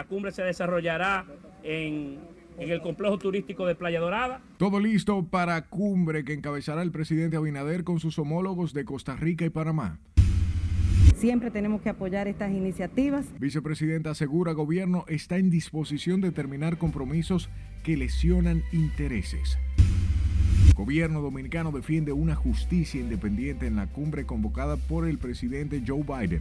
La cumbre se desarrollará en, en el complejo turístico de Playa Dorada. Todo listo para cumbre que encabezará el presidente Abinader con sus homólogos de Costa Rica y Panamá. Siempre tenemos que apoyar estas iniciativas. Vicepresidenta asegura gobierno está en disposición de terminar compromisos que lesionan intereses. Gobierno dominicano defiende una justicia independiente en la cumbre convocada por el presidente Joe Biden.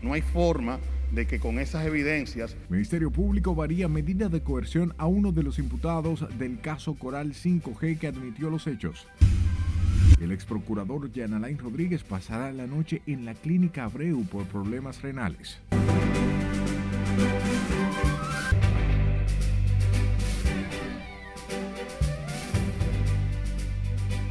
No hay forma de que con esas evidencias... Ministerio Público varía medida de coerción a uno de los imputados del caso Coral 5G que admitió los hechos. El ex procurador Jan Alain Rodríguez pasará la noche en la clínica Abreu por problemas renales.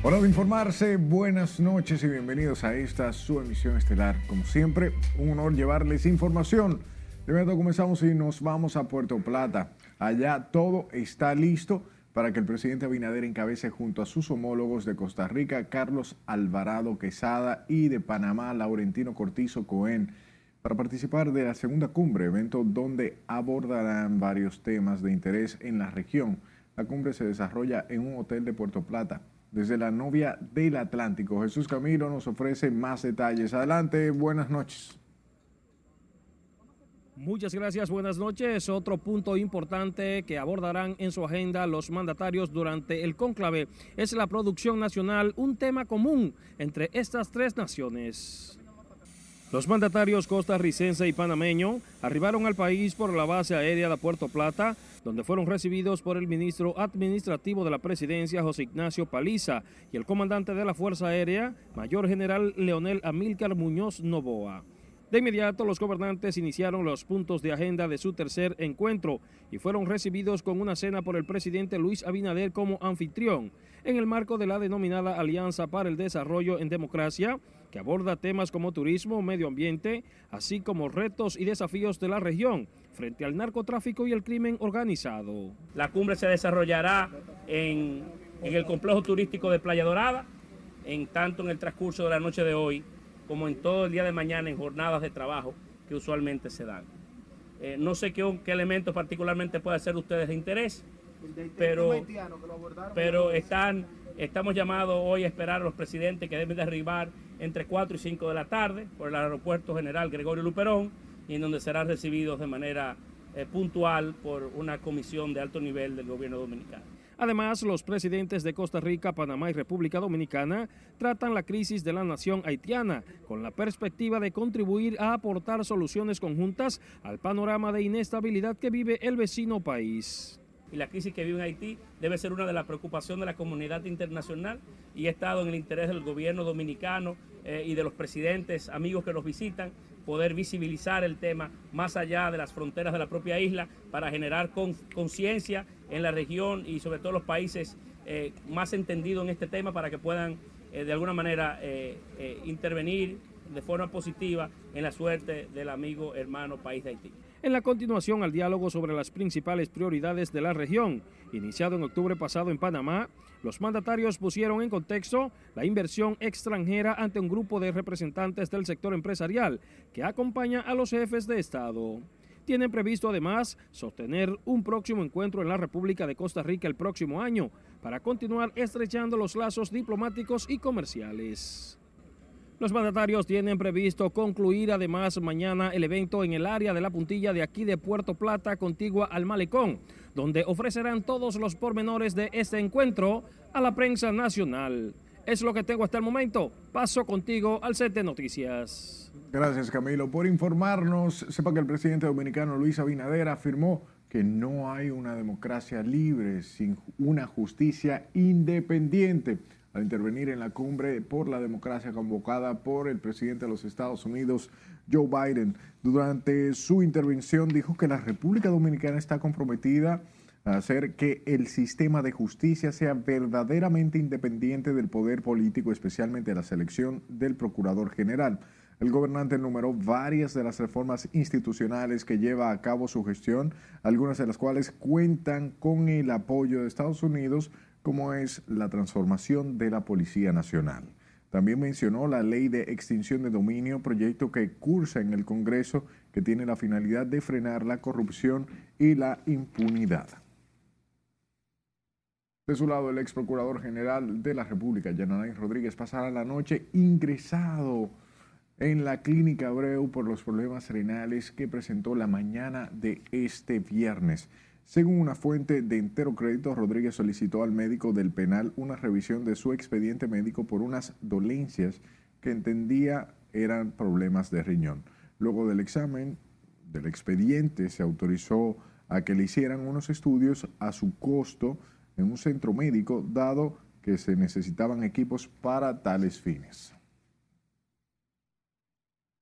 Hora de informarse, buenas noches y bienvenidos a esta su emisión estelar. Como siempre, un honor llevarles información. De momento comenzamos y nos vamos a Puerto Plata. Allá todo está listo para que el presidente Abinader encabece junto a sus homólogos de Costa Rica, Carlos Alvarado Quesada, y de Panamá, Laurentino Cortizo Cohen, para participar de la segunda cumbre, evento donde abordarán varios temas de interés en la región. La cumbre se desarrolla en un hotel de Puerto Plata. Desde la novia del Atlántico, Jesús Camilo nos ofrece más detalles. Adelante, buenas noches. Muchas gracias, buenas noches. Otro punto importante que abordarán en su agenda los mandatarios durante el cónclave es la producción nacional, un tema común entre estas tres naciones. Los mandatarios costarricense y panameño arribaron al país por la base aérea de Puerto Plata, donde fueron recibidos por el ministro administrativo de la presidencia, José Ignacio Paliza, y el comandante de la Fuerza Aérea, Mayor General Leonel Amílcar Muñoz Novoa. De inmediato, los gobernantes iniciaron los puntos de agenda de su tercer encuentro y fueron recibidos con una cena por el presidente Luis Abinader como anfitrión, en el marco de la denominada Alianza para el Desarrollo en Democracia, que aborda temas como turismo, medio ambiente, así como retos y desafíos de la región frente al narcotráfico y el crimen organizado. La cumbre se desarrollará en, en el complejo turístico de Playa Dorada, en tanto en el transcurso de la noche de hoy como en todo el día de mañana en jornadas de trabajo que usualmente se dan. Eh, no sé qué, qué elementos particularmente puede ser ustedes de interés, pero, pero están, estamos llamados hoy a esperar a los presidentes que deben de arribar entre 4 y 5 de la tarde por el Aeropuerto General Gregorio Luperón y en donde serán recibidos de manera eh, puntual por una comisión de alto nivel del gobierno dominicano. Además, los presidentes de Costa Rica, Panamá y República Dominicana tratan la crisis de la nación haitiana con la perspectiva de contribuir a aportar soluciones conjuntas al panorama de inestabilidad que vive el vecino país. Y la crisis que vive Haití debe ser una de las preocupaciones de la comunidad internacional y he estado en el interés del gobierno dominicano eh, y de los presidentes amigos que nos visitan poder visibilizar el tema más allá de las fronteras de la propia isla para generar conciencia en la región y sobre todo los países eh, más entendidos en este tema para que puedan eh, de alguna manera eh, intervenir de forma positiva en la suerte del amigo hermano país de Haití. En la continuación al diálogo sobre las principales prioridades de la región, iniciado en octubre pasado en Panamá, los mandatarios pusieron en contexto la inversión extranjera ante un grupo de representantes del sector empresarial que acompaña a los jefes de Estado. Tienen previsto además sostener un próximo encuentro en la República de Costa Rica el próximo año para continuar estrechando los lazos diplomáticos y comerciales. Los mandatarios tienen previsto concluir además mañana el evento en el área de la puntilla de aquí de Puerto Plata, contigua al Malecón, donde ofrecerán todos los pormenores de este encuentro a la prensa nacional. Es lo que tengo hasta el momento. Paso contigo al set de noticias. Gracias Camilo por informarnos. Sepa que el presidente dominicano Luis Abinader afirmó que no hay una democracia libre sin una justicia independiente al intervenir en la cumbre por la democracia convocada por el presidente de los Estados Unidos, Joe Biden. Durante su intervención dijo que la República Dominicana está comprometida hacer que el sistema de justicia sea verdaderamente independiente del poder político, especialmente la selección del Procurador General. El gobernante enumeró varias de las reformas institucionales que lleva a cabo su gestión, algunas de las cuales cuentan con el apoyo de Estados Unidos, como es la transformación de la Policía Nacional. También mencionó la ley de extinción de dominio, proyecto que cursa en el Congreso que tiene la finalidad de frenar la corrupción y la impunidad. De su lado, el ex procurador general de la República, Yanarain Rodríguez, pasará la noche ingresado en la clínica Abreu por los problemas renales que presentó la mañana de este viernes. Según una fuente de entero crédito, Rodríguez solicitó al médico del penal una revisión de su expediente médico por unas dolencias que entendía eran problemas de riñón. Luego del examen del expediente se autorizó a que le hicieran unos estudios a su costo en un centro médico, dado que se necesitaban equipos para tales fines.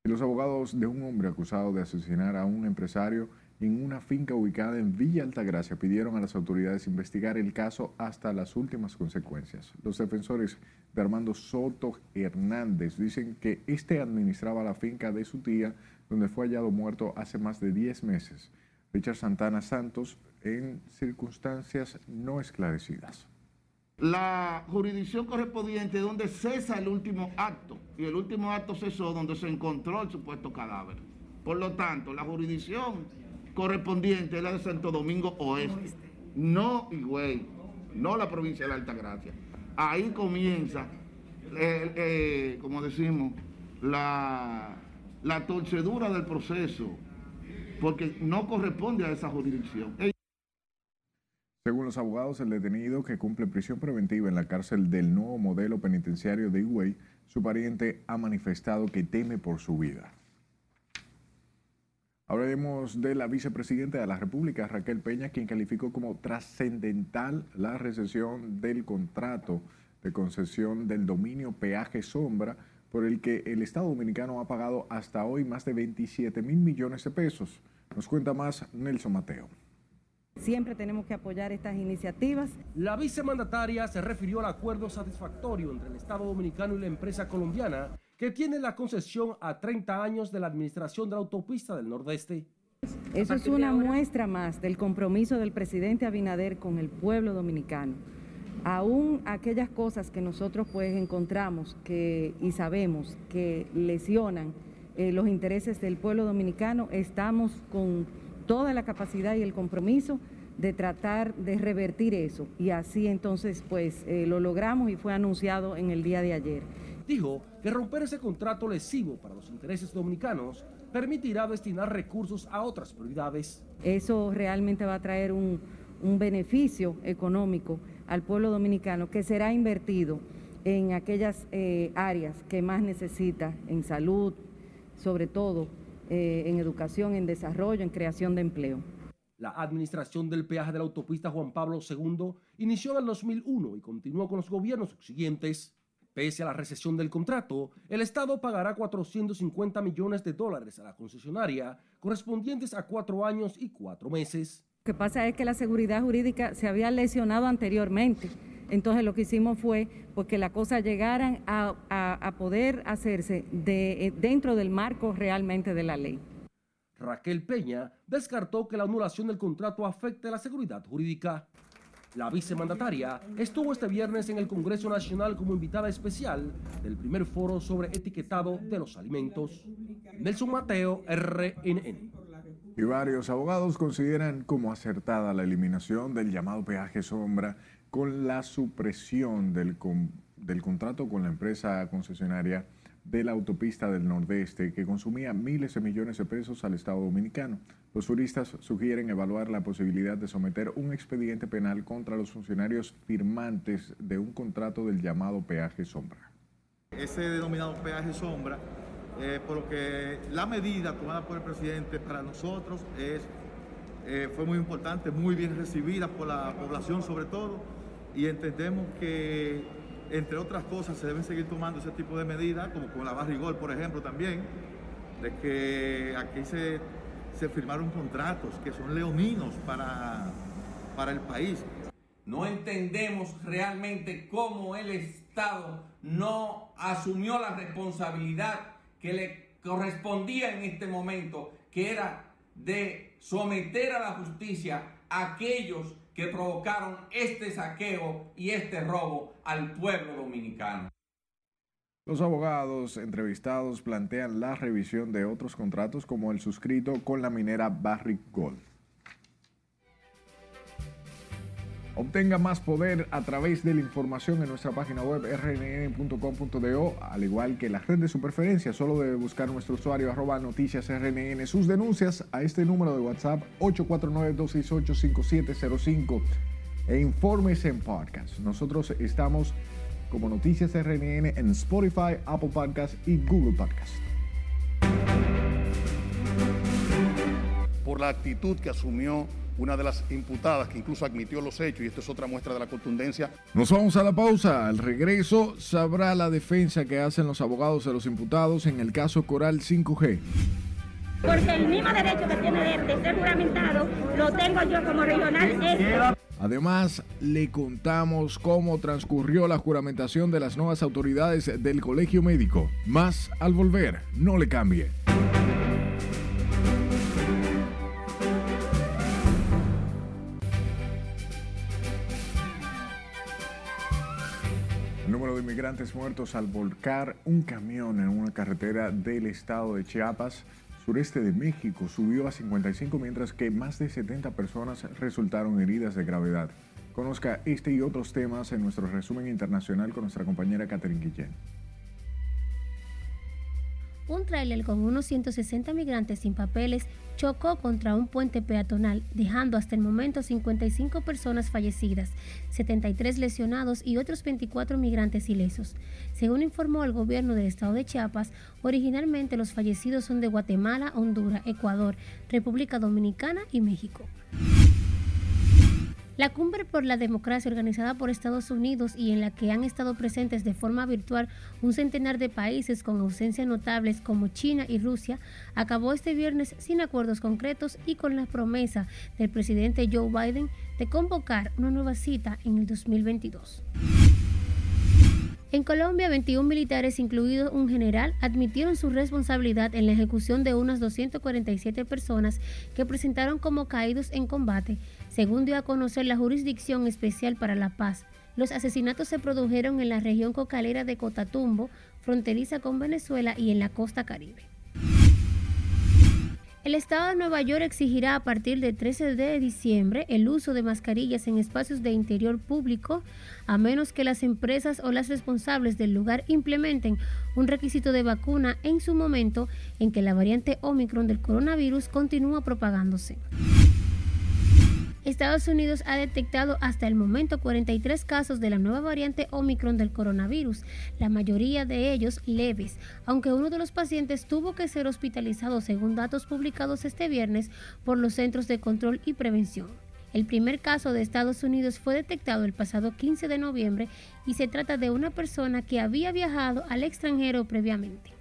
Los abogados de un hombre acusado de asesinar a un empresario en una finca ubicada en Villa Altagracia pidieron a las autoridades investigar el caso hasta las últimas consecuencias. Los defensores de Armando Soto Hernández dicen que este administraba la finca de su tía, donde fue hallado muerto hace más de 10 meses. Richard Santana Santos, en circunstancias no esclarecidas. La jurisdicción correspondiente donde cesa el último acto, y el último acto cesó donde se encontró el supuesto cadáver. Por lo tanto, la jurisdicción correspondiente es la de Santo Domingo Oeste, no Higüey, no la provincia de la Altagracia. Ahí comienza, eh, como decimos, la torcedura del proceso, porque no corresponde a esa jurisdicción. Según los abogados, el detenido que cumple prisión preventiva en la cárcel del nuevo modelo penitenciario de Higüey, su pariente ha manifestado que teme por su vida. Hablaremos de la vicepresidenta de la República, Raquel Peña, quien calificó como trascendental la recesión del contrato de concesión del dominio peaje sombra por el que el Estado Dominicano ha pagado hasta hoy más de 27 mil millones de pesos. Nos cuenta más Nelson Mateo. Siempre tenemos que apoyar estas iniciativas. La vicemandataria se refirió al acuerdo satisfactorio entre el Estado Dominicano y la empresa colombiana que tiene la concesión a 30 años de la administración de la autopista del Nordeste. Eso es una muestra más del compromiso del presidente Abinader con el pueblo dominicano. Aún aquellas cosas que nosotros pues encontramos que, y sabemos que lesionan eh, los intereses del pueblo dominicano, estamos con toda la capacidad y el compromiso de tratar de revertir eso. Y así entonces pues eh, lo logramos y fue anunciado en el día de ayer dijo que romper ese contrato lesivo para los intereses dominicanos permitirá destinar recursos a otras prioridades. Eso realmente va a traer un, beneficio económico al pueblo dominicano que será invertido en aquellas eh, áreas que más necesita, en salud, sobre todo eh, en educación, en desarrollo, en creación de empleo. La administración del peaje de la autopista Juan Pablo II inició en el 2001 y continuó con los gobiernos subsiguientes. Pese a la recesión del contrato, el Estado pagará 450 millones de dólares a la concesionaria, correspondientes a cuatro años y cuatro meses. Lo que pasa es que la seguridad jurídica se había lesionado anteriormente. Entonces lo que hicimos fue pues, que las cosas llegaran a, poder hacerse de, eh, dentro del marco realmente de la ley. Raquel Peña descartó que la anulación del contrato afecte la seguridad jurídica. La vicemandataria estuvo este viernes en el Congreso Nacional como invitada especial del primer foro sobre etiquetado de los alimentos. Nelson Mateo, RNN. Y varios abogados consideran como acertada la eliminación del llamado peaje sombra con la supresión del, del contrato con la empresa concesionaria de la autopista del Nordeste que consumía miles de millones de pesos al Estado Dominicano. Los juristas sugieren evaluar la posibilidad de someter un expediente penal contra los funcionarios firmantes de un contrato del llamado peaje sombra. Ese denominado peaje sombra, eh, por lo que la medida tomada por el presidente para nosotros es, eh, fue muy importante, muy bien recibida por la población sobre todo, y entendemos que entre otras cosas, se deben seguir tomando ese tipo de medidas, como con la barrigol, por ejemplo, también, de que aquí se, se firmaron contratos que son leoninos para, para el país. No entendemos realmente cómo el Estado no asumió la responsabilidad que le correspondía en este momento, que era de someter a la justicia a aquellos que provocaron este saqueo y este robo al pueblo dominicano. Los abogados entrevistados plantean la revisión de otros contratos como el suscrito con la minera Barrick Gold. Obtenga más poder a través de la información en nuestra página web rnn.com.do, al igual que la red de su preferencia. Solo debe buscar nuestro usuario arroba noticias rnn. Sus denuncias a este número de WhatsApp 849-268-5705 e informes en podcast. Nosotros estamos como Noticias RNN en Spotify, Apple Podcast y Google Podcast. Por la actitud que asumió una de las imputadas que incluso admitió los hechos, y esto es otra muestra de la contundencia. Nos vamos a la pausa. Al regreso sabrá la defensa que hacen los abogados de los imputados en el caso Coral 5G. Porque el mismo derecho que tiene él de ser juramentado lo tengo yo como regional. Además, le contamos cómo transcurrió la juramentación de las nuevas autoridades del Colegio Médico. Más al volver, no le cambie. De inmigrantes muertos al volcar un camión en una carretera del estado de Chiapas, sureste de México, subió a 55 mientras que más de 70 personas resultaron heridas de gravedad. Conozca este y otros temas en nuestro resumen internacional con nuestra compañera Catherine Guillén. Un tráiler con unos 160 migrantes sin papeles chocó contra un puente peatonal, dejando hasta el momento 55 personas fallecidas, 73 lesionados y otros 24 migrantes ilesos. Según informó el gobierno del estado de Chiapas, originalmente los fallecidos son de Guatemala, Honduras, Ecuador, República Dominicana y México. La cumbre por la democracia organizada por Estados Unidos y en la que han estado presentes de forma virtual un centenar de países con ausencias notables como China y Rusia acabó este viernes sin acuerdos concretos y con la promesa del presidente Joe Biden de convocar una nueva cita en el 2022. En Colombia, 21 militares, incluido un general, admitieron su responsabilidad en la ejecución de unas 247 personas que presentaron como caídos en combate, según dio a conocer la Jurisdicción Especial para la Paz. Los asesinatos se produjeron en la región cocalera de Cotatumbo, fronteriza con Venezuela y en la costa caribe. El Estado de Nueva York exigirá a partir del 13 de diciembre el uso de mascarillas en espacios de interior público, a menos que las empresas o las responsables del lugar implementen un requisito de vacuna en su momento en que la variante Omicron del coronavirus continúa propagándose. Estados Unidos ha detectado hasta el momento 43 casos de la nueva variante Omicron del coronavirus, la mayoría de ellos leves, aunque uno de los pacientes tuvo que ser hospitalizado según datos publicados este viernes por los Centros de Control y Prevención. El primer caso de Estados Unidos fue detectado el pasado 15 de noviembre y se trata de una persona que había viajado al extranjero previamente.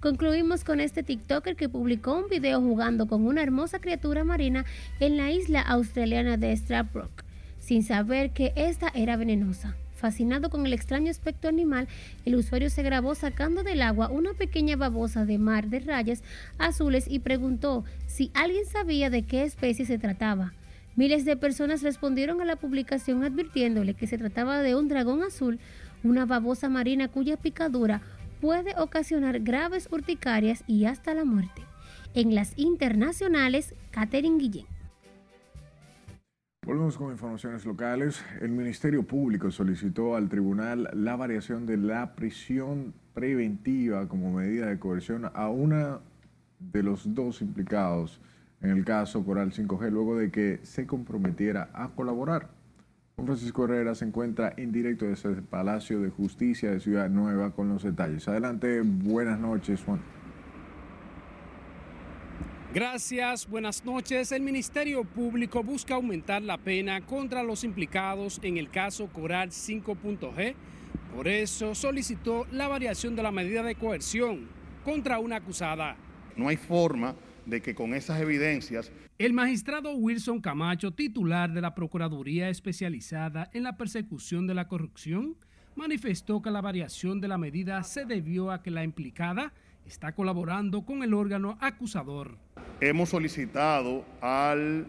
Concluimos con este TikToker que publicó un video jugando con una hermosa criatura marina en la isla australiana de Stradbroke, sin saber que esta era venenosa. Fascinado con el extraño aspecto animal, el usuario se grabó sacando del agua una pequeña babosa de mar de rayas azules y preguntó si alguien sabía de qué especie se trataba. Miles de personas respondieron a la publicación advirtiéndole que se trataba de un dragón azul, una babosa marina cuya picadura puede ocasionar graves urticarias y hasta la muerte. En las internacionales, Catherine Guillén. Volvemos con informaciones locales. El Ministerio Público solicitó al tribunal la variación de la prisión preventiva como medida de coerción a una de los dos implicados en el caso Coral 5G luego de que se comprometiera a colaborar. Francisco Herrera se encuentra en directo desde el Palacio de Justicia de Ciudad Nueva con los detalles. Adelante, buenas noches, Juan. Gracias, buenas noches. El Ministerio Público busca aumentar la pena contra los implicados en el caso Coral 5.g. Por eso solicitó la variación de la medida de coerción contra una acusada. No hay forma de que con esas evidencias... El magistrado Wilson Camacho, titular de la Procuraduría Especializada en la Persecución de la Corrupción, manifestó que la variación de la medida se debió a que la implicada está colaborando con el órgano acusador. Hemos solicitado al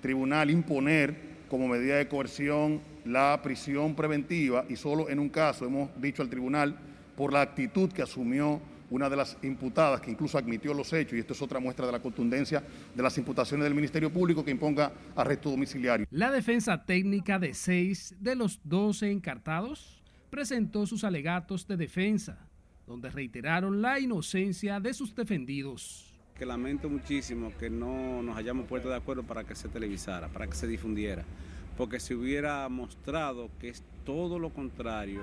tribunal imponer como medida de coerción la prisión preventiva y solo en un caso hemos dicho al tribunal por la actitud que asumió una de las imputadas, que incluso admitió los hechos, y esto es otra muestra de la contundencia de las imputaciones del Ministerio Público que imponga arresto domiciliario. La defensa técnica de seis de los 12 encartados presentó sus alegatos de defensa, donde reiteraron la inocencia de sus defendidos. Que lamento muchísimo que no nos hayamos puesto de acuerdo para que se televisara, para que se difundiera, porque si hubiera mostrado que es todo lo contrario,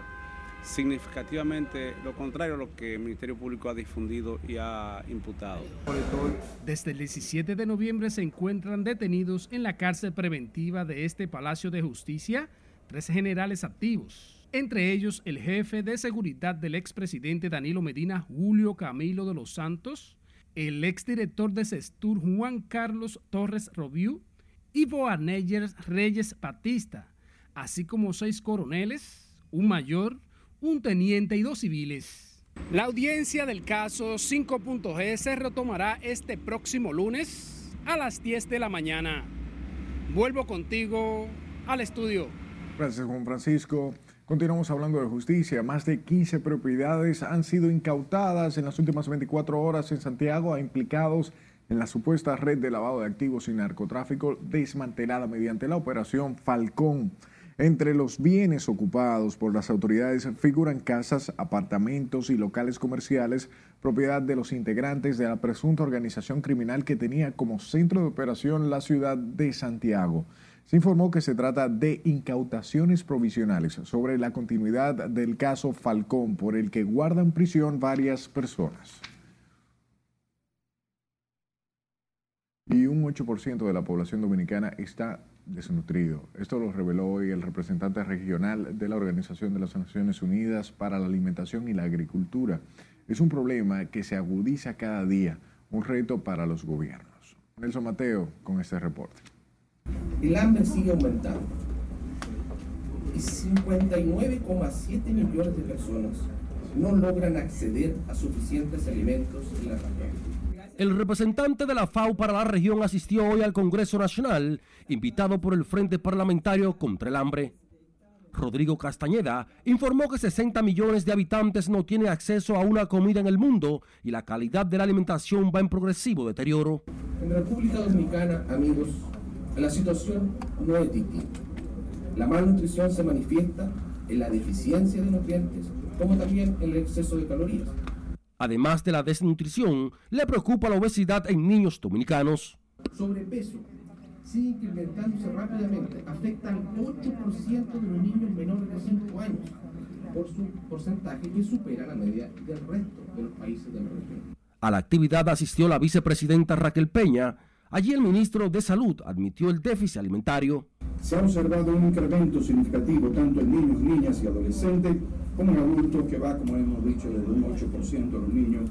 significativamente lo contrario a lo que el Ministerio Público ha difundido y ha imputado. Desde el 17 de noviembre se encuentran detenidos en la cárcel preventiva de este Palacio de Justicia tres generales activos, entre ellos el jefe de seguridad del expresidente Danilo Medina, Julio Camilo de los Santos, el exdirector de Sestur, Juan Carlos Torres Robiú, y Boaneyers Reyes Batista, así como seis coroneles, un mayor, un teniente y dos civiles. La audiencia del caso 5.G se retomará este próximo lunes a las 10 de la mañana. Vuelvo contigo al estudio. Gracias, Juan Francisco. Continuamos hablando de justicia. Más de 15 propiedades han sido incautadas en las últimas 24 horas en Santiago a implicados en la supuesta red de lavado de activos y narcotráfico desmantelada mediante la operación Falcón. Entre los bienes ocupados por las autoridades figuran casas, apartamentos y locales comerciales, propiedad de los integrantes de la presunta organización criminal que tenía como centro de operación la ciudad de Santiago. Se informó que se trata de incautaciones provisionales sobre la continuidad del caso Falcón, por el que guardan prisión varias personas. Y un 8% de la población dominicana está desnutrido. Esto lo reveló hoy el representante regional de la Organización de las Naciones Unidas para la Alimentación y la Agricultura. Es un problema que se agudiza cada día, un reto para los gobiernos. Nelson Mateo con este reporte. El hambre sigue aumentando y 59,7 millones de personas no logran acceder a suficientes alimentos en la región. El representante de la FAO para la región asistió hoy al Congreso Nacional, invitado por el Frente Parlamentario contra el Hambre. Rodrigo Castañeda informó que 60 millones de habitantes no tienen acceso a una comida en el mundo y la calidad de la alimentación va en progresivo deterioro. En República Dominicana, amigos, la situación no es distinta. La malnutrición se manifiesta en la deficiencia de nutrientes, como también en el exceso de calorías. Además de la desnutrición, le preocupa la obesidad en niños dominicanos. Sobrepeso sigue incrementándose rápidamente, afecta al 8% de los niños menores de 5 años, por su porcentaje que supera la media del resto de los países de la región. A la actividad asistió la vicepresidenta Raquel Peña. Allí el ministro de Salud admitió el déficit alimentario. Se ha observado un incremento significativo tanto en niños, niñas y adolescentes como en adultos que va, como hemos dicho, desde un 8% de los niños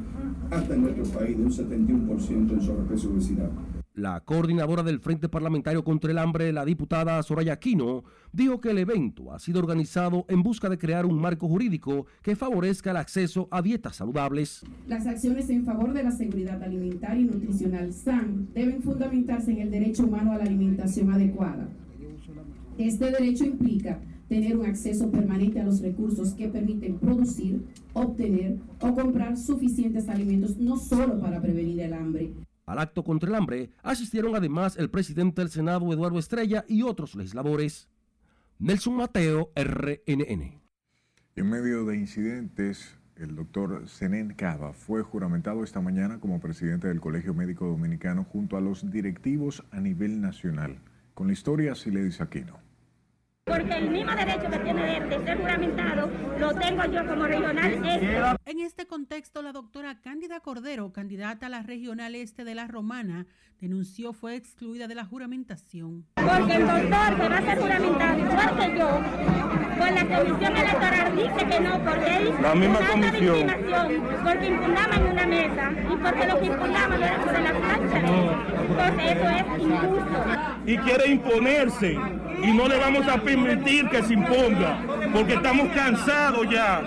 hasta en nuestro país de un 71% en sobrepeso y obesidad. La coordinadora del Frente Parlamentario contra el Hambre, la diputada Soraya Aquino, dijo que el evento ha sido organizado en busca de crear un marco jurídico que favorezca el acceso a dietas saludables. Las acciones en favor de la seguridad alimentaria y nutricional SAN deben fundamentarse en el derecho humano a la alimentación adecuada. Este derecho implica tener un acceso permanente a los recursos que permiten producir, obtener o comprar suficientes alimentos no solo para prevenir el hambre. Al acto contra el hambre asistieron además el presidente del Senado Eduardo Estrella y otros legisladores. Nelson Mateo, RNN. En medio de incidentes, el doctor Zenén Cava fue juramentado esta mañana como presidente del Colegio Médico Dominicano junto a los directivos a nivel nacional. Con la historia, Siledis Aquino. Porque el mismo derecho que tiene de, de ser juramentado lo tengo yo como regional este. En este contexto, la doctora Cándida Cordero, candidata a la regional este de la Romana, denunció fue excluida de la juramentación. Porque el doctor que va a ser juramentado, igual que yo, con la comisión electoral dice que no, porque él la misma una comisión. porque impugnaban una mesa y porque lo que impugnaban era sobre la plancha. Entonces eso es injusto. Y quiere imponerse y no le vamos a permitir que se imponga, porque estamos cansados ya,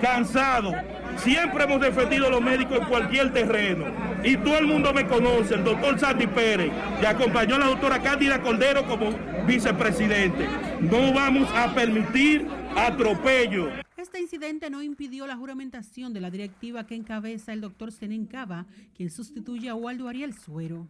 cansados. Siempre hemos defendido a los médicos en cualquier terreno. Y todo el mundo me conoce, el doctor Sandy Pérez, que acompañó a la doctora Cándida Cordero como vicepresidente. No vamos a permitir atropello. Este incidente no impidió la juramentación de la directiva que encabeza el doctor Senen Cava, quien sustituye a Waldo Ariel Suero.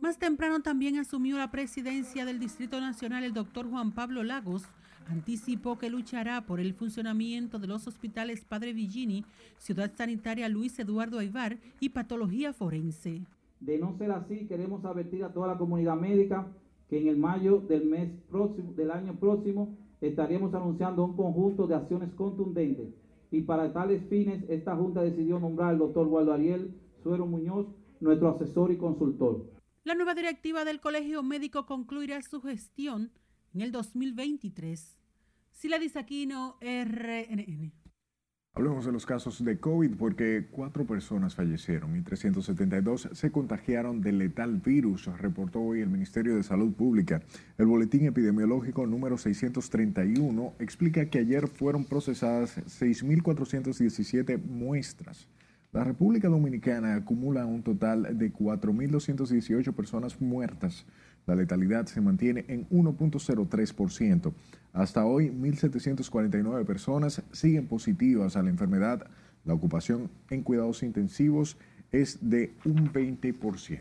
Más temprano también asumió la presidencia del Distrito Nacional el doctor Juan Pablo Lagos. Anticipó que luchará por el funcionamiento de los hospitales Padre Villini, Ciudad Sanitaria Luis Eduardo Aibar y Patología Forense. De no ser así, queremos advertir a toda la comunidad médica que en el mayo del mes próximo, del año próximo, estaremos anunciando un conjunto de acciones contundentes. Y para tales fines, esta Junta decidió nombrar al doctor Waldo Ariel Suero Muñoz, nuestro asesor y consultor. La nueva directiva del Colegio Médico concluirá su gestión en el 2023. Sila Disaquino, RNN. Hablemos de los casos de COVID porque cuatro personas fallecieron y 372 se contagiaron del letal virus, reportó hoy el Ministerio de Salud Pública. El boletín epidemiológico número 631 explica que ayer fueron procesadas 6.417 muestras. La República Dominicana acumula un total de 4.218 personas muertas. La letalidad se mantiene en 1.03%. Hasta hoy, 1.749 personas siguen positivas a la enfermedad. La ocupación en cuidados intensivos es de un 20%.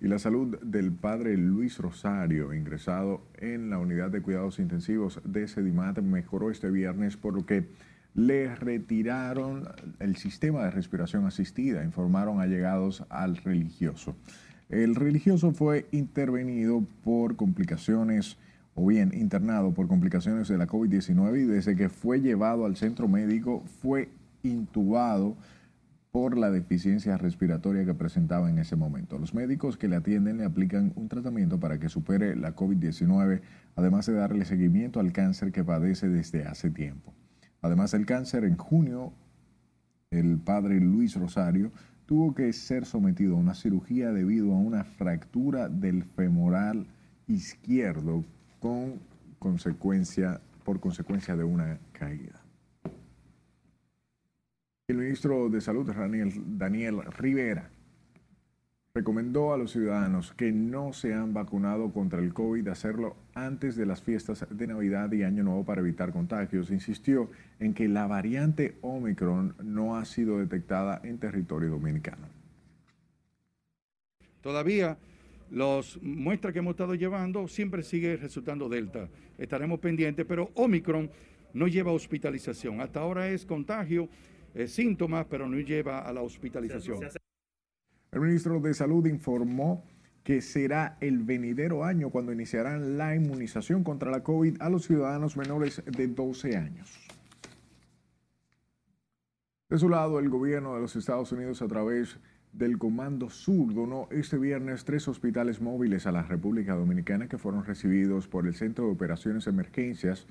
Y la salud del padre Luis Rosario, ingresado en la unidad de cuidados intensivos de Sedimat, mejoró este viernes, por lo que le retiraron el sistema de respiración asistida, informaron allegados al religioso. El religioso fue intervenido por complicaciones o bien internado por complicaciones de la COVID-19 y desde que fue llevado al centro médico fue intubado por la deficiencia respiratoria que presentaba en ese momento. Los médicos que le atienden le aplican un tratamiento para que supere la COVID-19, además de darle seguimiento al cáncer que padece desde hace tiempo. Además del cáncer, en junio, el padre Luis Rosario tuvo que ser sometido a una cirugía debido a una fractura del femoral izquierdo con consecuencia, por consecuencia de una caída. El ministro de Salud, Daniel, Daniel Rivera, recomendó a los ciudadanos que no se han vacunado contra el COVID hacerlo antes de las fiestas de Navidad y Año Nuevo para evitar contagios. Insistió en que la variante Omicron no ha sido detectada en territorio dominicano. Todavía las muestras que hemos estado llevando siempre sigue resultando Delta. Estaremos pendientes, pero Omicron no lleva hospitalización. Hasta ahora es contagio, síntomas, pero no lleva a la hospitalización. El ministro de Salud informó que será el venidero año cuando iniciarán la inmunización contra la COVID a los ciudadanos menores de 12 años. De su lado, el gobierno de los Estados Unidos a través del Comando Sur donó este viernes tres hospitales móviles a la República Dominicana que fueron recibidos por el Centro de Operaciones Emergencias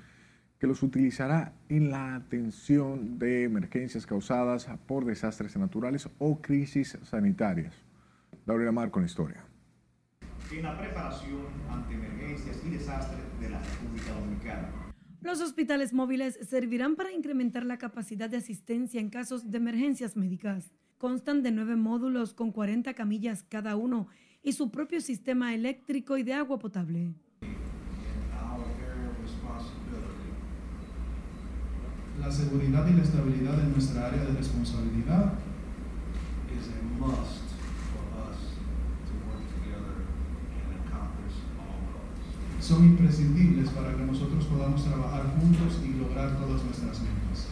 que los utilizará en la atención de emergencias causadas por desastres naturales o crisis sanitarias. Gabriela Mar con la historia. En la preparación ante emergencias y desastres de la República Dominicana. Los hospitales móviles servirán para incrementar la capacidad de asistencia en casos de emergencias médicas. Constan de nueve módulos con 40 camillas cada uno y su propio sistema eléctrico y de agua potable. La seguridad y la estabilidad de nuestra área de responsabilidad is a must for us to work together and accomplish all goals. son imprescindibles para que nosotros podamos trabajar juntos y lograr todas nuestras metas.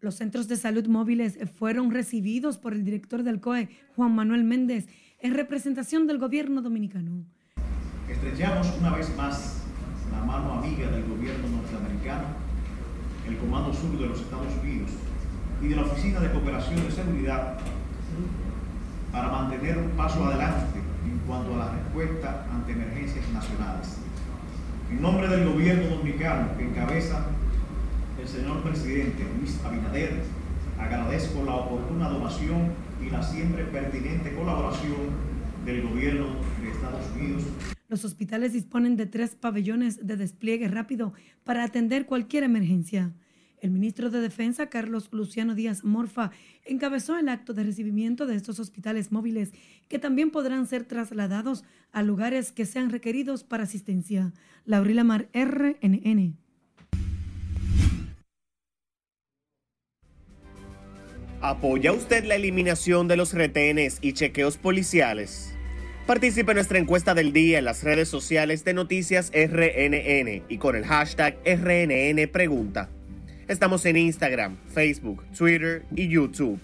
Los centros de salud móviles fueron recibidos por el director del COE, Juan Manuel Méndez, en representación del gobierno dominicano. Estrechamos una vez más la mano amiga del gobierno norteamericano el Comando Sur de los Estados Unidos y de la Oficina de Cooperación de Seguridad para mantener un paso adelante en cuanto a la respuesta ante emergencias nacionales. En nombre del gobierno dominicano que encabeza el señor presidente Luis Abinader, agradezco la oportuna donación y la siempre pertinente colaboración del gobierno de Estados Unidos los hospitales disponen de tres pabellones de despliegue rápido para atender cualquier emergencia. El ministro de Defensa, Carlos Luciano Díaz Morfa, encabezó el acto de recibimiento de estos hospitales móviles que también podrán ser trasladados a lugares que sean requeridos para asistencia. Laurila Mar, RNN. ¿Apoya usted la eliminación de los retenes y chequeos policiales? Participe en nuestra encuesta del día en las redes sociales de Noticias RNN y con el hashtag RNN Pregunta. Estamos en Instagram, Facebook, Twitter y YouTube.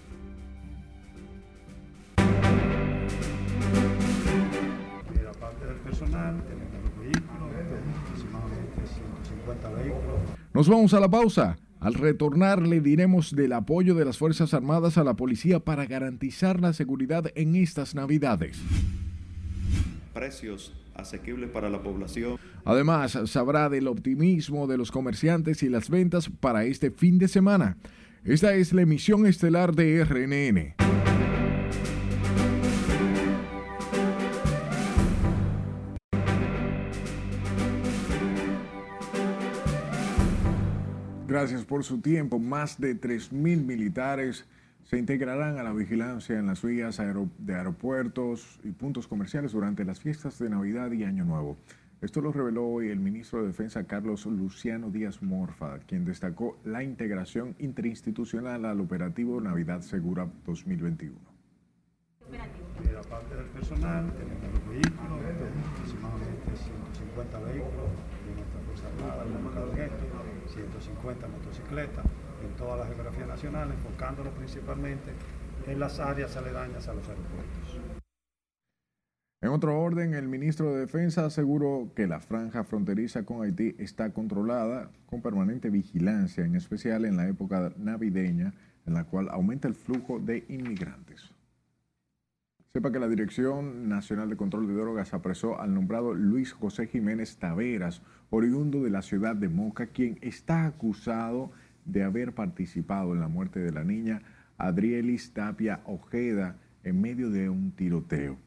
Nos vamos a la pausa. Al retornar le diremos del apoyo de las Fuerzas Armadas a la policía para garantizar la seguridad en estas Navidades. Precios asequibles para la población. Además, sabrá del optimismo de los comerciantes y las ventas para este fin de semana. Esta es la emisión estelar de RNN. Gracias por su tiempo. Más de 3.000 militares se integrarán a la vigilancia en las vías de aeropuertos y puntos comerciales durante las fiestas de Navidad y Año Nuevo. Esto lo reveló hoy el ministro de Defensa Carlos Luciano Díaz Morfa, quien destacó la integración interinstitucional al operativo Navidad Segura 2021. la parte del personal, tenemos los vehículos, aproximadamente 150 vehículos de nuestra Fuerza Armada, en esto, 150 motocicletas en toda la geografía nacional, enfocándolo principalmente en las áreas aledañas a los aeropuertos. En otro orden, el ministro de Defensa aseguró que la franja fronteriza con Haití está controlada con permanente vigilancia, en especial en la época navideña, en la cual aumenta el flujo de inmigrantes. Sepa que la Dirección Nacional de Control de Drogas apresó al nombrado Luis José Jiménez Taveras, oriundo de la ciudad de Moca, quien está acusado haber participado en la muerte de la niña Adrielis Tapia Ojeda en medio de un tiroteo.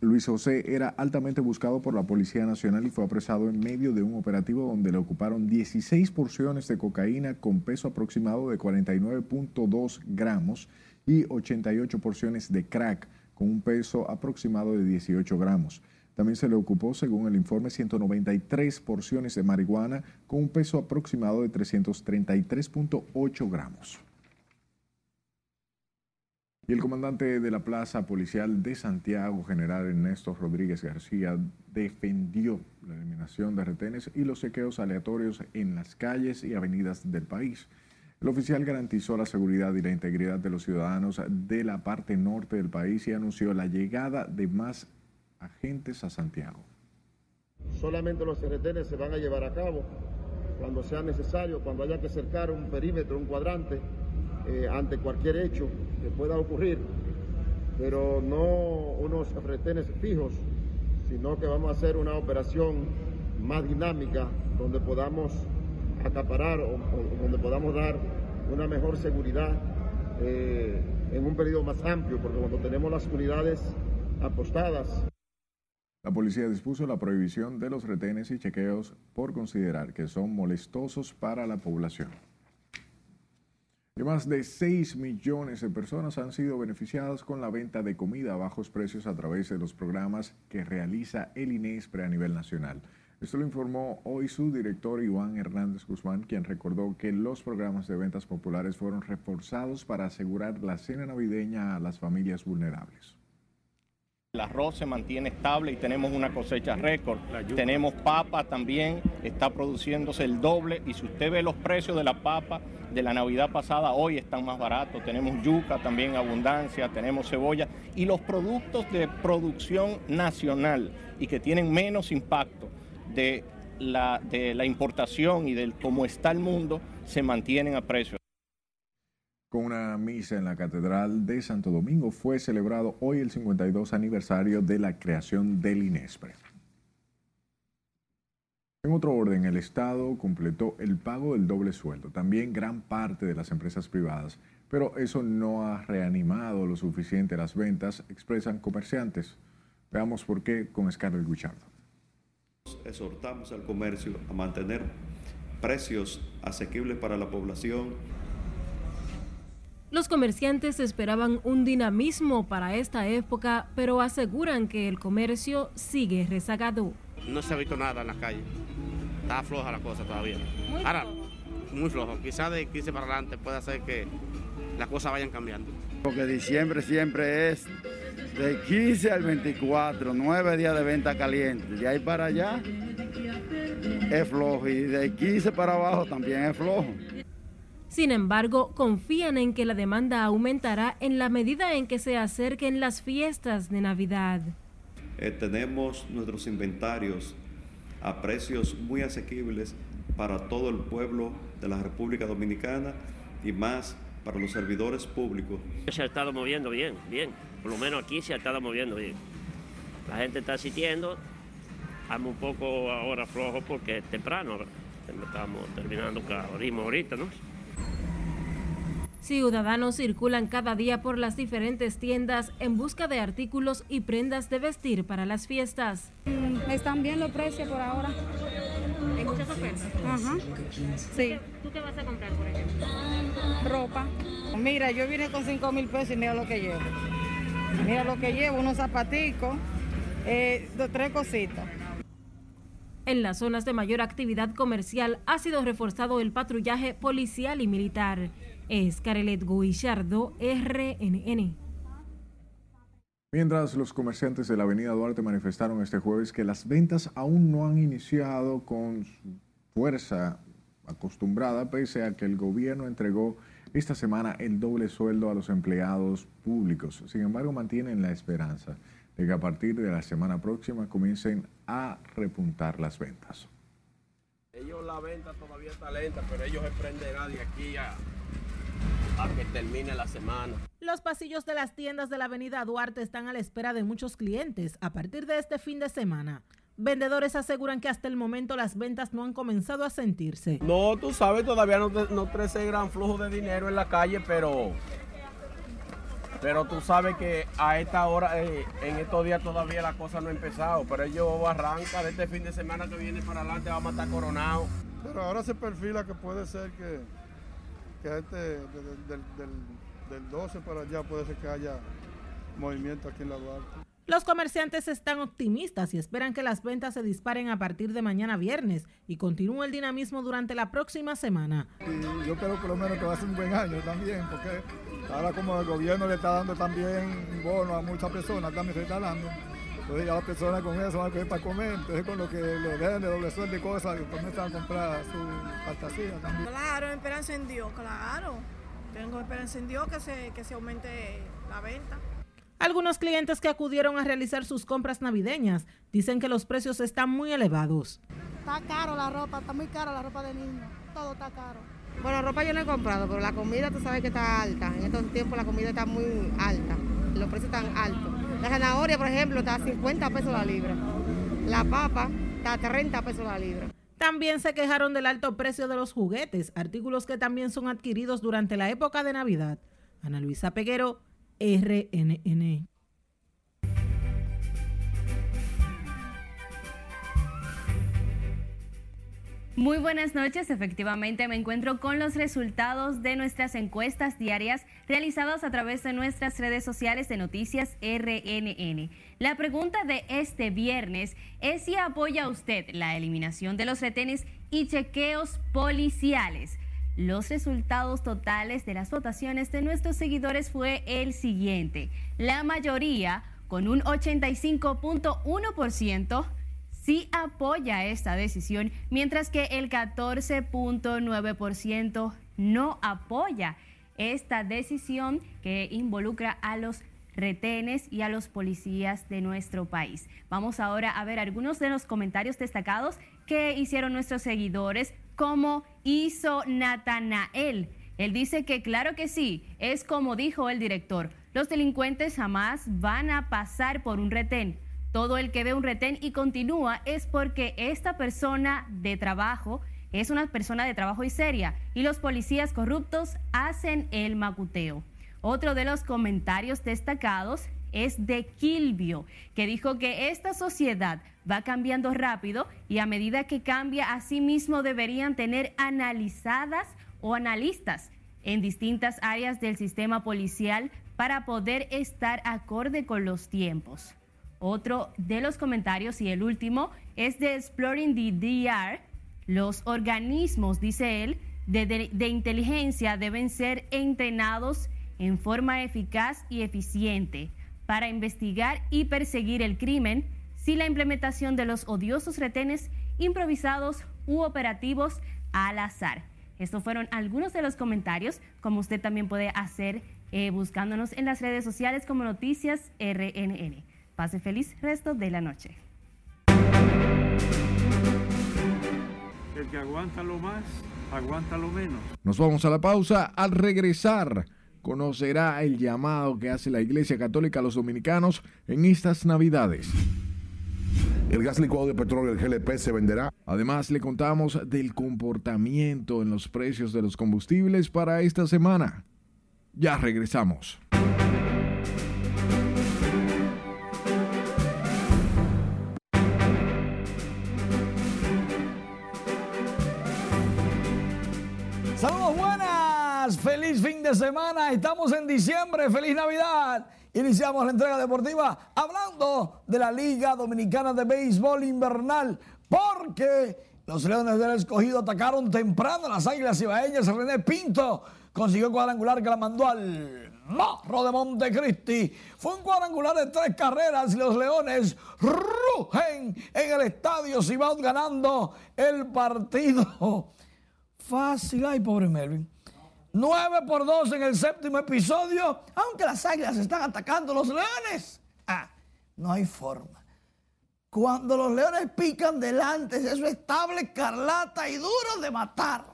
Luis José era altamente buscado por la Policía Nacional y fue apresado en medio de un operativo donde le ocuparon 16 porciones de cocaína con peso aproximado de 49.2 gramos y 88 porciones de crack con un peso aproximado de 18 gramos. También se le ocupó, según el informe, 193 porciones de marihuana con un peso aproximado de 333.8 gramos. Y el comandante de la Plaza Policial de Santiago, general Ernesto Rodríguez García, defendió la eliminación de retenes y los sequeos aleatorios en las calles y avenidas del país. El oficial garantizó la seguridad y la integridad de los ciudadanos de la parte norte del país y anunció la llegada de más agentes a Santiago. Solamente los retenes se van a llevar a cabo cuando sea necesario, cuando haya que cercar un perímetro, un cuadrante, eh, ante cualquier hecho que pueda ocurrir, pero no unos retenes fijos, sino que vamos a hacer una operación más dinámica donde podamos acaparar o, donde podamos dar una mejor seguridad eh, en un periodo más amplio, porque cuando tenemos las unidades apostadas. La policía dispuso la prohibición de los retenes y chequeos por considerar que son molestosos para la población. Más de 6 millones de personas han sido beneficiadas con la venta de comida a bajos precios a través de los programas que realiza el INESPRE a nivel nacional. Esto lo informó hoy su director Iván Hernández Guzmán, quien recordó que los programas de ventas populares fueron reforzados para asegurar la cena navideña a las familias vulnerables. El arroz se mantiene estable y tenemos una cosecha récord. Tenemos papa también, está produciéndose el doble y si usted ve los precios de la papa de la Navidad pasada, hoy están más baratos. Tenemos yuca también abundancia, tenemos cebolla y los productos de producción nacional y que tienen menos impacto de la, de la importación y del cómo está el mundo se mantienen a precio. Con una misa en la Catedral de Santo Domingo fue celebrado hoy el 52 aniversario de la creación del INESPRE. En otro orden, el Estado completó el pago del doble sueldo, también gran parte de las empresas privadas, pero eso no ha reanimado lo suficiente las ventas, expresan comerciantes. Veamos por qué con Scarlett Guichardo exhortamos al comercio a mantener precios asequibles para la población. Los comerciantes esperaban un dinamismo para esta época, pero aseguran que el comercio sigue rezagado. No se ha visto nada en la calle. Está floja la cosa todavía. Muy Ahora, muy flojo. Quizás de 15 para adelante puede hacer que las cosas vayan cambiando. Porque diciembre siempre es de 15 al 24, nueve días de venta caliente. De ahí para allá es flojo y de 15 para abajo también es flojo. Sin embargo, confían en que la demanda aumentará en la medida en que se acerquen las fiestas de Navidad. Eh, tenemos nuestros inventarios a precios muy asequibles para todo el pueblo de la República Dominicana y más para los servidores públicos. Se ha estado moviendo bien, bien. Por lo menos aquí se ha estado moviendo bien. La gente está asistiendo. Estamos un poco ahora flojos porque es temprano. Estamos terminando ritmo ahorita, ¿no? Ciudadanos circulan cada día por las diferentes tiendas en busca de artículos y prendas de vestir para las fiestas. Mm, están bien los precios por ahora. ¿Hay muchas ofertas? Ajá. Sí. ¿Tú qué vas a comprar, por ejemplo? Ropa. Mira, yo vine con 5 mil pesos y mira lo que llevo. Mira lo que llevo, unos zapaticos, eh, tres cositas. En las zonas de mayor actividad comercial ha sido reforzado el patrullaje policial y militar. Es Carelet Guillardo, RNN. Mientras los comerciantes de la avenida Duarte manifestaron este jueves que las ventas aún no han iniciado con su fuerza acostumbrada, pese a que el gobierno entregó esta semana el doble sueldo a los empleados públicos. Sin embargo, mantienen la esperanza de que a partir de la semana próxima comiencen a repuntar las ventas. Ellos la venta todavía está lenta, pero ellos emprenderán de aquí a, a que termine la semana. Los pasillos de las tiendas de la avenida Duarte están a la espera de muchos clientes a partir de este fin de semana. Vendedores aseguran que hasta el momento las ventas no han comenzado a sentirse. No, tú sabes, todavía no, no crece gran flujo de dinero en la calle, pero pero tú sabes que a esta hora, eh, en estos días todavía la cosa no ha empezado, pero ellos arrancan de este fin de semana que viene para adelante, vamos a estar coronados. Pero ahora se perfila que puede ser que, que este, del, del, del 12 para allá puede ser que haya movimiento aquí en la Duarte. Los comerciantes están optimistas y esperan que las ventas se disparen a partir de mañana viernes y continúe el dinamismo durante la próxima semana. Y yo creo por lo menos que va a ser un buen año también, porque ahora como el gobierno le está dando también bono a muchas personas, también se está dando. Entonces ya las personas con eso van a comer para comer, entonces con lo que le den de doble sueldo y cosas, comienzan a comprar su fantasía también. Claro, esperanza en Dios, claro. Tengo esperanza en Dios que se, que se aumente la venta. Algunos clientes que acudieron a realizar sus compras navideñas dicen que los precios están muy elevados. Está caro la ropa, está muy cara la ropa de niños, todo está caro. Bueno, ropa yo no he comprado, pero la comida tú sabes que está alta. En estos tiempos la comida está muy alta, los precios están altos. La zanahoria, por ejemplo, está a 50 pesos la libra. La papa está a 30 pesos la libra. También se quejaron del alto precio de los juguetes, artículos que también son adquiridos durante la época de Navidad. Ana Luisa Peguero, RNN. Muy buenas noches, efectivamente me encuentro con los resultados de nuestras encuestas diarias realizadas a través de nuestras redes sociales de Noticias RNN. La pregunta de este viernes es si apoya usted la eliminación de los retenes y chequeos policiales. Los resultados totales de las votaciones de nuestros seguidores fue el siguiente. La mayoría, con un 85.1%, sí apoya esta decisión, mientras que el 14.9% no apoya esta decisión que involucra a los retenes y a los policías de nuestro país. Vamos ahora a ver algunos de los comentarios destacados que hicieron nuestros seguidores como hizo Natanael. Él dice que claro que sí, es como dijo el director, los delincuentes jamás van a pasar por un retén. Todo el que ve un retén y continúa es porque esta persona de trabajo es una persona de trabajo y seria y los policías corruptos hacen el macuteo. Otro de los comentarios destacados es de Kilvio, que dijo que esta sociedad va cambiando rápido y a medida que cambia, asimismo deberían tener analizadas o analistas en distintas áreas del sistema policial para poder estar acorde con los tiempos. Otro de los comentarios y el último es de Exploring the DR. Los organismos, dice él, de, inteligencia deben ser entrenados en forma eficaz y eficiente para investigar y perseguir el crimen sin la implementación de los odiosos retenes improvisados u operativos al azar. Estos fueron algunos de los comentarios, como usted también puede hacer eh, buscándonos en las redes sociales como Noticias RNN. Pase feliz resto de la noche. El que aguanta lo más, aguanta lo menos. Nos vamos a la pausa. Al regresar, conocerá el llamado que hace la Iglesia Católica a los dominicanos en estas Navidades. El gas licuado de petróleo, el GLP, se venderá. Además, le contamos del comportamiento en los precios de los combustibles para esta semana. Ya regresamos. Feliz fin de semana, estamos en diciembre, feliz Navidad. Iniciamos la entrega deportiva hablando de la Liga Dominicana de Béisbol Invernal, porque los Leones del Escogido atacaron temprano a las Águilas Ibaeñas. René Pinto consiguió cuadrangular que la mandó al Morro de Montecristi. Fue un cuadrangular de tres carreras y los Leones rugen en el estadio Cibao ganando el partido. Fácil, ay, pobre Melvin. 9 por 2 en el séptimo episodio, aunque las águilas están atacando los leones. Ah, no hay forma. Cuando los leones pican delante, eso es estable, escarlata y duro de matar.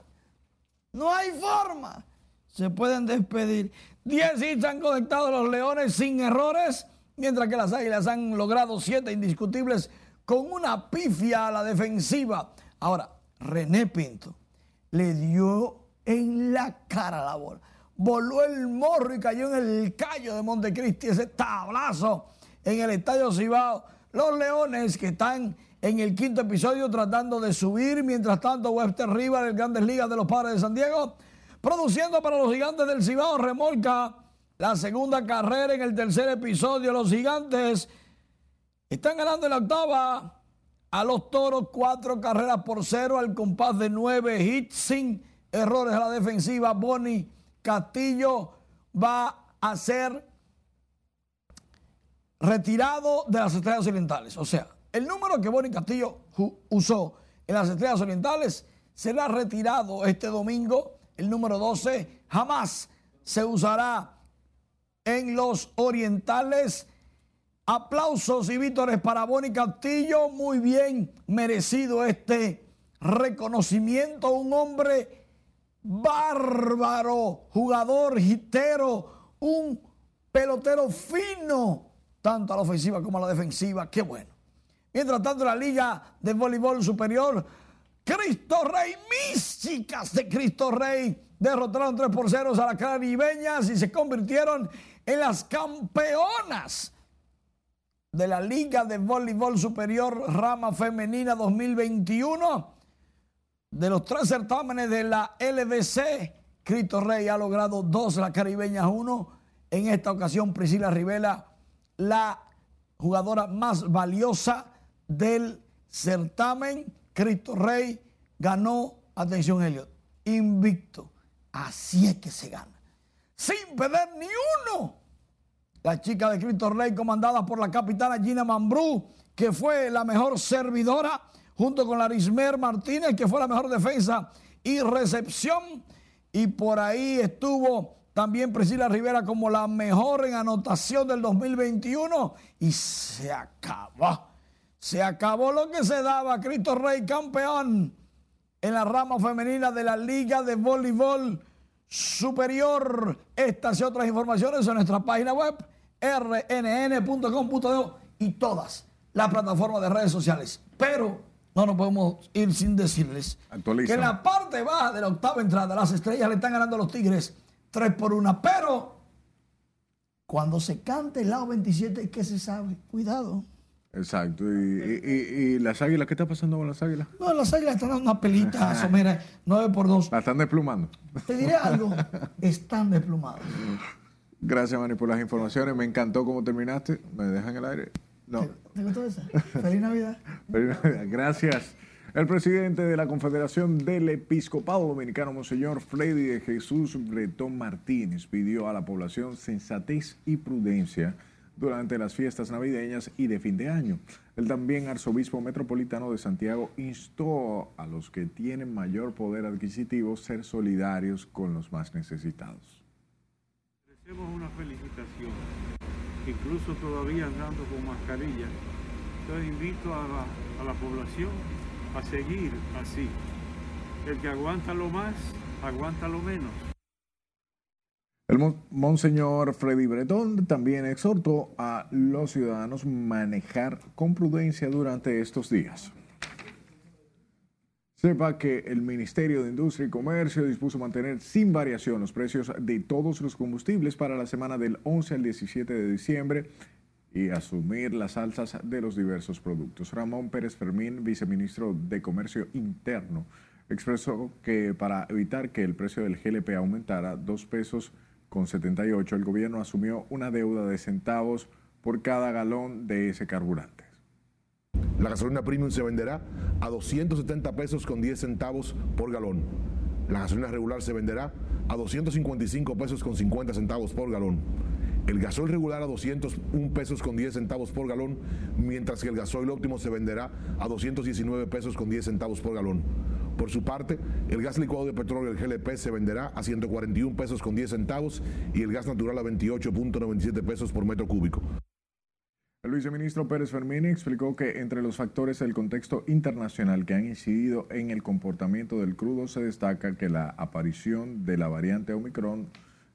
No hay forma. Se pueden despedir. 10 hits han conectado los leones sin errores, mientras que las águilas han logrado 7 indiscutibles con una pifia a la defensiva. Ahora, René Pinto le dio en la cara la bola. Voló el morro y cayó en el callo de Montecristi, ese tablazo en el Estadio Cibao. Los Leones que están en el quinto episodio tratando de subir, mientras tanto Webster Rivas del Grandes Ligas de los Padres de San Diego, produciendo para los Gigantes del Cibao, remolca la segunda carrera en el tercer episodio. Los Gigantes están ganando en la octava a los Toros cuatro carreras por cero al compás de nueve hits sin errores a la defensiva. Bonnie Castillo va a ser retirado de las Estrellas Orientales. O sea, el número que Bonnie Castillo usó en las Estrellas Orientales será retirado este domingo. El número 12 jamás se usará en los Orientales. Aplausos y vítores para Bonnie Castillo. Muy bien merecido este reconocimiento. Un hombre bárbaro, jugador, hitero, un pelotero fino, tanto a la ofensiva como a la defensiva. Qué bueno. Mientras tanto, la Liga de Voleibol Superior, Cristo Rey, mis chicas de Cristo Rey, derrotaron 3 por 0 a las caribeñas y se convirtieron en las campeonas de la Liga de Voleibol Superior Rama Femenina 2021 de los tres certámenes de la LBC, Cristo Rey ha logrado dos, las caribeñas uno. En esta ocasión, Priscila Rivela, la jugadora más valiosa del certamen. Cristo Rey ganó, atención Elliot, invicto. Así es que se gana. Sin perder ni uno. La chica de Cristo Rey, comandada por la capitana Gina Mambrú, que fue la mejor servidora junto con Larismer Martínez, que fue la mejor defensa y recepción. Y por ahí estuvo también Priscila Rivera como la mejor en anotación del 2021. Y se acabó. Se acabó lo que se daba. Cristo Rey campeón en la rama femenina de la Liga de Voleibol Superior. Estas y otras informaciones en nuestra página web rnn.com.do y todas las plataformas de redes sociales. Pero no nos podemos ir sin decirles Actualiza. que en la parte baja de la octava entrada las estrellas le están ganando a los Tigres 3 por 1. Pero Cuando se cante el lado 27, ¿qué se sabe? Cuidado. Exacto. Y, y- y- y las águilas, ¿qué está pasando con las águilas? No, las águilas están dando una pelita somera, 9 por 2. La están desplumando. Te diré algo, están desplumadas. Gracias, Manny, por las informaciones. Me encantó cómo terminaste. ¿Me dejan el aire? No. ¿Te gustó esa? Feliz Navidad. Gracias. El presidente de la Confederación del Episcopado Dominicano, Monseñor Freddy de Jesús Bretón Martínez, pidió a la población sensatez y prudencia durante las fiestas navideñas y de fin de año. El también arzobispo metropolitano de Santiago instó a los que tienen mayor poder adquisitivo ser solidarios con los más necesitados. Hacemos una felicitación, incluso todavía andando con mascarilla. Entonces invito a la, población a seguir así. El que aguanta lo más, aguanta lo menos. El mon- monseñor Freddy Bretón también exhortó a los ciudadanos manejar con prudencia durante estos días. Sepa que el Ministerio de Industria y Comercio dispuso mantener sin variación los precios de todos los combustibles para la semana del 11 al 17 de diciembre y asumir las alzas de los diversos productos. Ramón Pérez Fermín, viceministro de Comercio Interno, expresó que para evitar que el precio del GLP aumentara dos pesos con 78, el gobierno asumió una deuda de centavos por cada galón de ese carburante. La gasolina premium se venderá a 270 pesos con 10 centavos por galón. La gasolina regular se venderá a 255 pesos con 50 centavos por galón. El gasoil regular a 201 pesos con 10 centavos por galón, mientras que el gasoil óptimo se venderá a 219 pesos con 10 centavos por galón. Por su parte, el gas licuado de petróleo, el GLP, se venderá a 141 pesos con 10 centavos y el gas natural a 28.97 pesos por metro cúbico. El viceministro Pérez Fermín explicó que entre los factores del contexto internacional que han incidido en el comportamiento del crudo se destaca que la aparición de la variante Omicron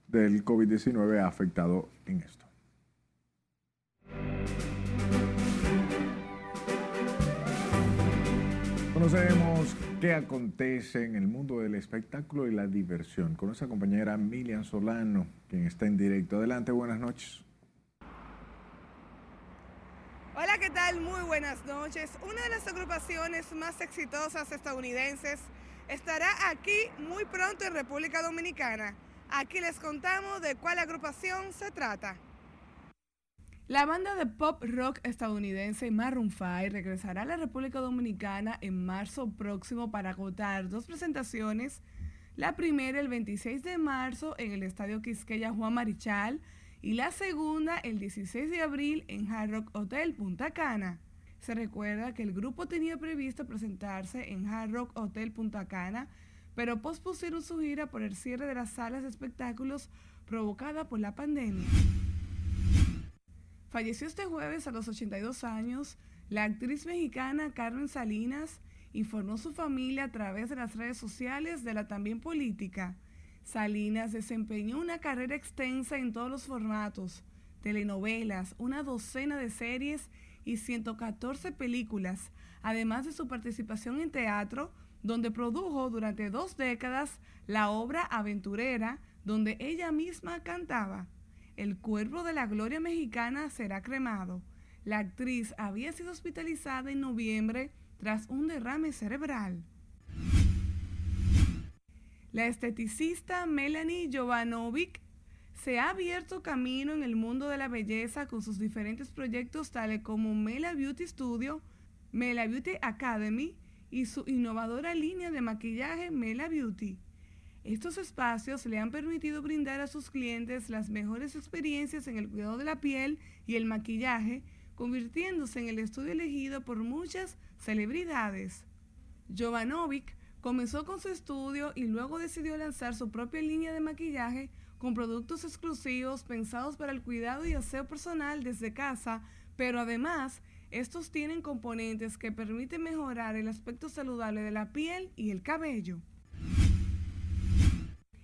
del COVID-19 ha afectado en esto. Conocemos qué acontece en el mundo del espectáculo y la diversión con nuestra compañera Milian Solano, quien está en directo. Adelante, buenas noches. Hola, ¿qué tal? Muy buenas noches. Una de las agrupaciones más exitosas estadounidenses estará aquí muy pronto en República Dominicana. Aquí les contamos de cuál agrupación se trata. La banda de pop rock estadounidense Maroon 5 regresará a la República Dominicana en marzo próximo para agotar dos presentaciones. La primera el 26 de marzo en el Estadio Quisqueya Juan Marichal y la segunda el 16 de abril en Hard Rock Hotel Punta Cana. Se recuerda que el grupo tenía previsto presentarse en Hard Rock Hotel Punta Cana, pero pospusieron su gira por el cierre de las salas de espectáculos provocada por la pandemia. Falleció este jueves a los 82 años la actriz mexicana Carmen Salinas, informó su familia a través de las redes sociales de la también política. Salinas desempeñó una carrera extensa en todos los formatos, telenovelas, una docena de series y 114 películas, además de su participación en teatro, donde produjo durante dos décadas la obra Aventurera, donde ella misma cantaba. El cuerpo de la gloria mexicana será cremado. La actriz había sido hospitalizada en noviembre tras un derrame cerebral. La esteticista Melanie Jovanovic se ha abierto camino en el mundo de la belleza con sus diferentes proyectos tales como Mela Beauty Studio, Mela Beauty Academy y su innovadora línea de maquillaje Mela Beauty. Estos espacios le han permitido brindar a sus clientes las mejores experiencias en el cuidado de la piel y el maquillaje, convirtiéndose en el estudio elegido por muchas celebridades. Jovanovic comenzó con su estudio y luego decidió lanzar su propia línea de maquillaje con productos exclusivos pensados para el cuidado y aseo personal desde casa, pero además estos tienen componentes que permiten mejorar el aspecto saludable de la piel y el cabello.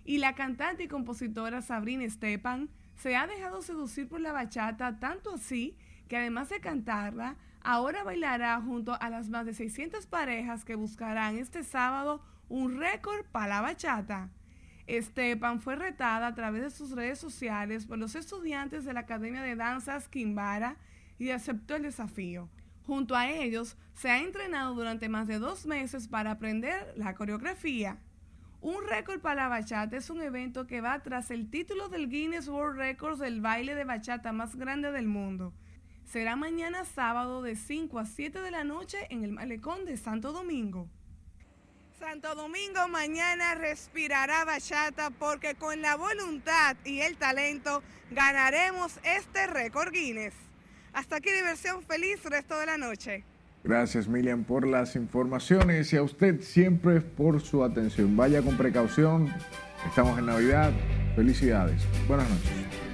Y la cantante y compositora Sabrina Stepan se ha dejado seducir por la bachata tanto así que además de cantarla, ahora bailará junto a las más de 600 parejas que buscarán este sábado un récord para la bachata. Estepan fue retada a través de sus redes sociales por los estudiantes de la Academia de Danzas Kimbara y aceptó el desafío. Junto a ellos, se ha entrenado durante más de dos meses para aprender la coreografía. Un récord para la bachata es un evento que va tras el título del Guinness World Records del baile de bachata más grande del mundo. Será mañana sábado de 5 a 7 de la noche en el malecón de Santo Domingo. Santo Domingo mañana respirará bachata porque con la voluntad y el talento ganaremos este récord Guinness. Hasta aquí diversión feliz resto de la noche. Gracias Miriam por las informaciones y a usted siempre por su atención. Vaya con precaución. Estamos en Navidad. Felicidades. Buenas noches.